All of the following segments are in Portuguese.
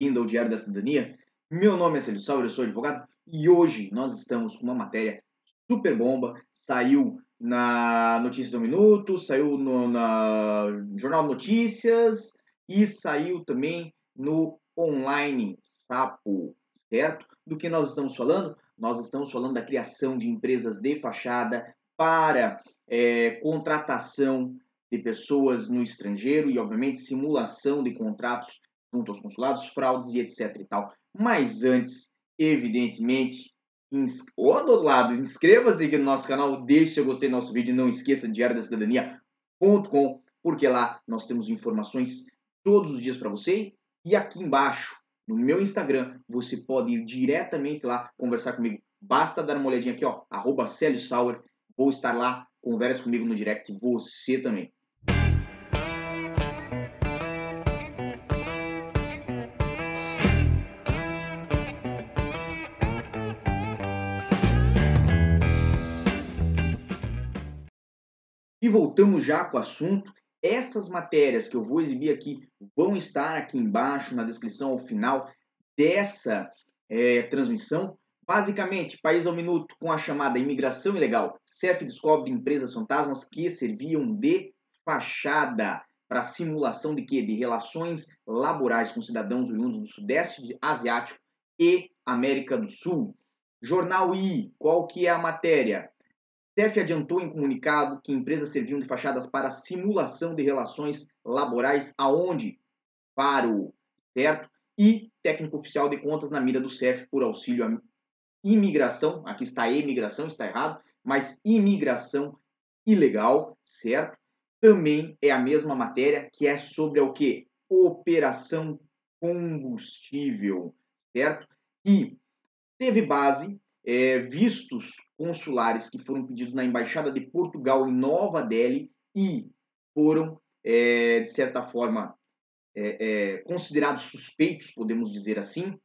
bem-vindo ao Diário da Cidadania. Meu nome é Celso Sauer, eu sou advogado e hoje nós estamos com uma matéria super bomba. Saiu na Notícias do Minuto, saiu no na Jornal Notícias e saiu também no Online Sapo, certo? Do que nós estamos falando? Nós estamos falando da criação de empresas de fachada para é, contratação de pessoas no estrangeiro e, obviamente, simulação de contratos junto aos consulados, fraudes e etc e tal. Mas antes, evidentemente, ou do outro lado, inscreva-se aqui no nosso canal, deixe seu gostei do nosso vídeo não esqueça de cidadania.com, porque lá nós temos informações todos os dias para você. E aqui embaixo, no meu Instagram, você pode ir diretamente lá conversar comigo. Basta dar uma olhadinha aqui, ó, arroba Sauer. Vou estar lá, converse comigo no direct, você também. E voltamos já com o assunto. Estas matérias que eu vou exibir aqui vão estar aqui embaixo na descrição ao final dessa é, transmissão. Basicamente, País ao Minuto com a chamada imigração ilegal. CEF descobre empresas fantasmas que serviam de fachada para simulação de quê? De relações laborais com cidadãos oriundos do Sudeste Asiático e América do Sul. Jornal I, qual que é a matéria? CEF adiantou em comunicado que empresas serviam de fachadas para simulação de relações laborais aonde? Faro, certo? E técnico oficial de contas na mira do CEF por auxílio à imigração, aqui está imigração, está errado, mas imigração ilegal, certo? Também é a mesma matéria que é sobre o que? Operação combustível, certo? E teve base é, vistos consulares que foram pedidos na Embaixada de Portugal em Nova Delhi e foram, é, de certa forma, é, é, considerados suspeitos, podemos dizer assim,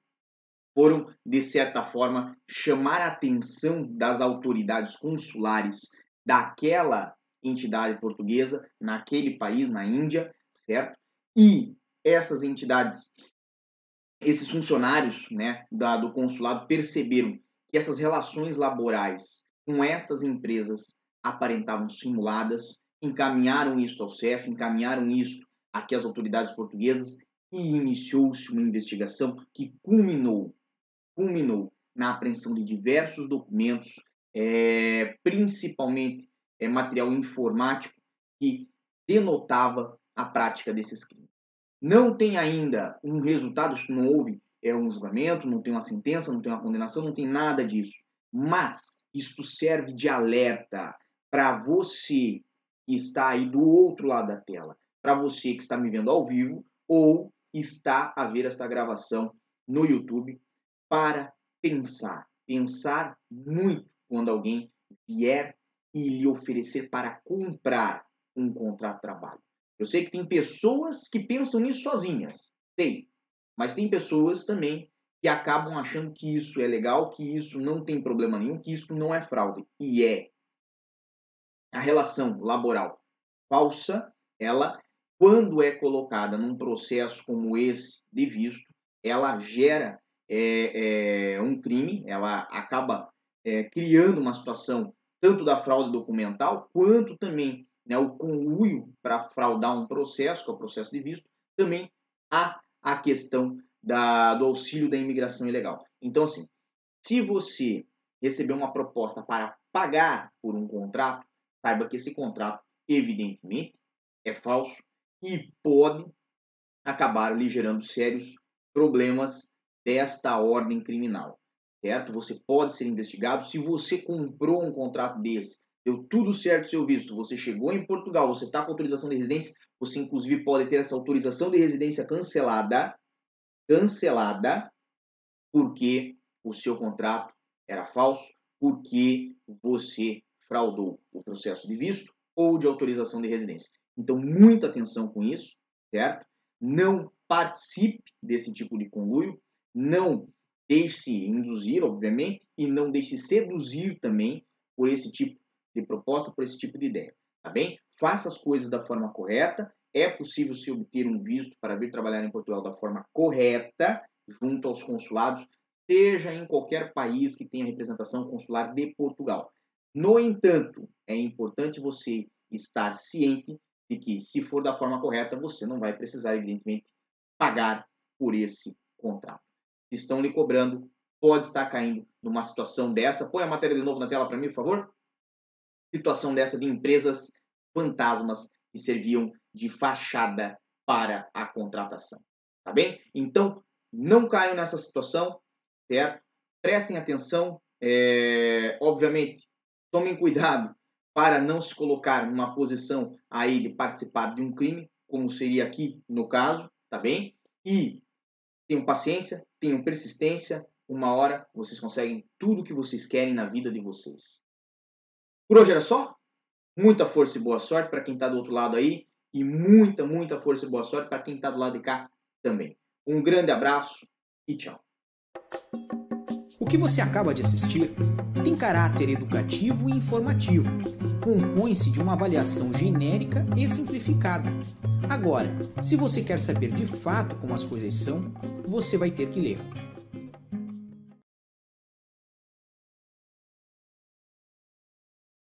foram, de certa forma, chamar a atenção das autoridades consulares daquela entidade portuguesa, naquele país, na Índia, certo? E essas entidades, esses funcionários né, da, do consulado perceberam que essas relações laborais com estas empresas aparentavam simuladas, encaminharam isso ao CEF, encaminharam isso aqui às autoridades portuguesas e iniciou-se uma investigação que culminou, culminou na apreensão de diversos documentos, é, principalmente é, material informático que denotava a prática desses crimes. Não tem ainda um resultado, não houve é um julgamento, não tem uma sentença, não tem uma condenação, não tem nada disso. Mas isto serve de alerta para você que está aí do outro lado da tela, para você que está me vendo ao vivo ou está a ver esta gravação no YouTube, para pensar, pensar muito quando alguém vier e lhe oferecer para comprar um contrato de trabalho. Eu sei que tem pessoas que pensam nisso sozinhas, sei, mas tem pessoas também que acabam achando que isso é legal, que isso não tem problema nenhum, que isso não é fraude. E é. A relação laboral falsa, ela, quando é colocada num processo como esse de visto, ela gera é, é, um crime, ela acaba é, criando uma situação tanto da fraude documental, quanto também né, o conluio para fraudar um processo, que é o processo de visto, também há questão da, do auxílio da imigração ilegal. Então, assim, se você receber uma proposta para pagar por um contrato, saiba que esse contrato, evidentemente, é falso e pode acabar lhe gerando sérios problemas desta ordem criminal, certo? Você pode ser investigado se você comprou um contrato desse, deu tudo certo seu visto, você chegou em Portugal, você está com autorização de residência, você, inclusive, pode ter essa autorização de residência cancelada, cancelada, porque o seu contrato era falso, porque você fraudou o processo de visto ou de autorização de residência. Então, muita atenção com isso, certo? Não participe desse tipo de conluio, não deixe induzir, obviamente, e não deixe seduzir também por esse tipo de proposta, por esse tipo de ideia tá bem? Faça as coisas da forma correta é possível se obter um visto para vir trabalhar em Portugal da forma correta, junto aos consulados, seja em qualquer país que tenha representação consular de Portugal. No entanto, é importante você estar ciente de que, se for da forma correta, você não vai precisar, evidentemente, pagar por esse contrato. Se estão lhe cobrando, pode estar caindo numa situação dessa. Põe a matéria de novo na tela para mim, por favor. Situação dessa de empresas fantasmas que serviam de fachada para a contratação. Tá bem? Então, não caiam nessa situação, certo? Prestem atenção. É, obviamente, tomem cuidado para não se colocar numa posição aí de participar de um crime, como seria aqui no caso, tá bem? E tenham paciência, tenham persistência, uma hora vocês conseguem tudo o que vocês querem na vida de vocês. Por hoje era só. Muita força e boa sorte para quem está do outro lado aí e muita, muita força e boa sorte para quem está do lado de cá também. Um grande abraço e tchau. O que você acaba de assistir tem caráter educativo e informativo. Compõe-se de uma avaliação genérica e simplificada. Agora, se você quer saber de fato como as coisas são, você vai ter que ler.